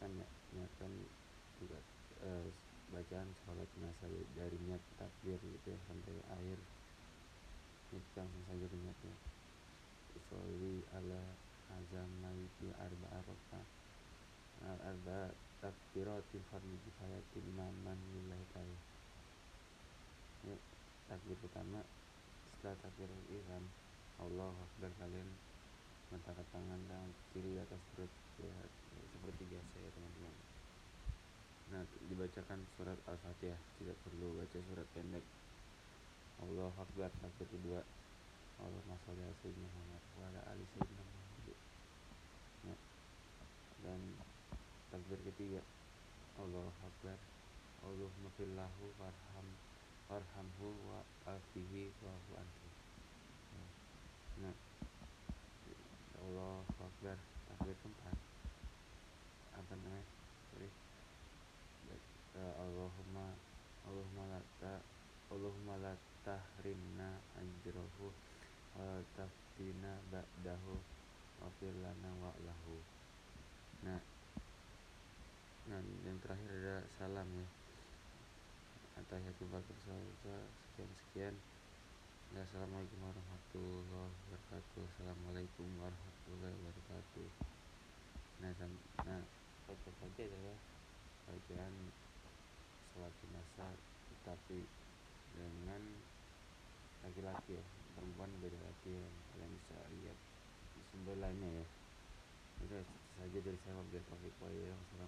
akan ya juga eh, bacaan sholat jenazah dari niat takbir gitu ya sampai akhir kita langsung saja niatnya. Usolli ala azam maliki arba arroka arba takbiratin fardu kifayatin imaman lillahi ta'ala. Ya, takbir pertama setelah takbir ihram Allah Akbar kalian mengangkat tangan dan kiri atas perut ya, seperti biasa ya teman-teman. Nah dibacakan surat al-fatihah. Tidak perlu baca surat pendek. Allah Akbar takbir kedua. Allah ala sayyidina Muhammad ali sayyidina Muhammad. Ya. dan takbir ketiga. Allah Akbar. Allahumma fillahu warham warhamhu wa afihi wa anhu ya. nah Allah Akbar takbir keempat apa namanya sorry uh, Allahumma Allahumma la Allahumma la tahrimna ajrahu wa taftina ba'dahu wa lana wa lahu. Nah nah yang terakhir ada salam ya. Atahiyatul sekian sekian. Ya, Assalamualaikum warahmatullahi wabarakatuh. Assalamualaikum warahmatullahi wabarakatuh. Nah, nah podcast saja adalah bacaan sholat jenazah tapi dengan laki-laki ya perempuan beda lagi yang kalian bisa lihat di sumber lainnya ya itu saja dari saya Wassalamualaikum warahmatullahi wabarakatuh